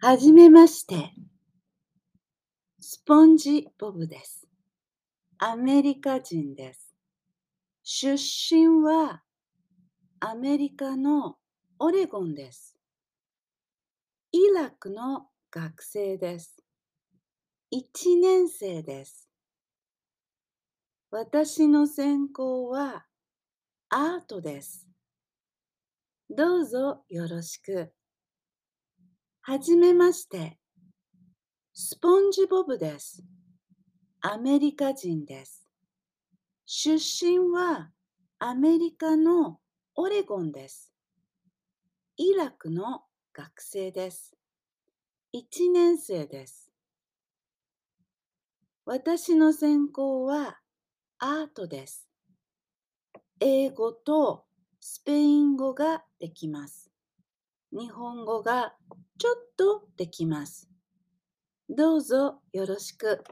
はじめまして。スポンジボブです。アメリカ人です。出身はアメリカのオレゴンです。イラクの学生です。1年生です。私の専攻はアートです。どうぞよろしく。はじめまして。スポンジボブです。アメリカ人です。出身はアメリカのオレゴンです。イラクの学生です。1年生です。私の専攻はアートです。英語とスペイン語ができます。日本語がちょっとできます。どうぞよろしく。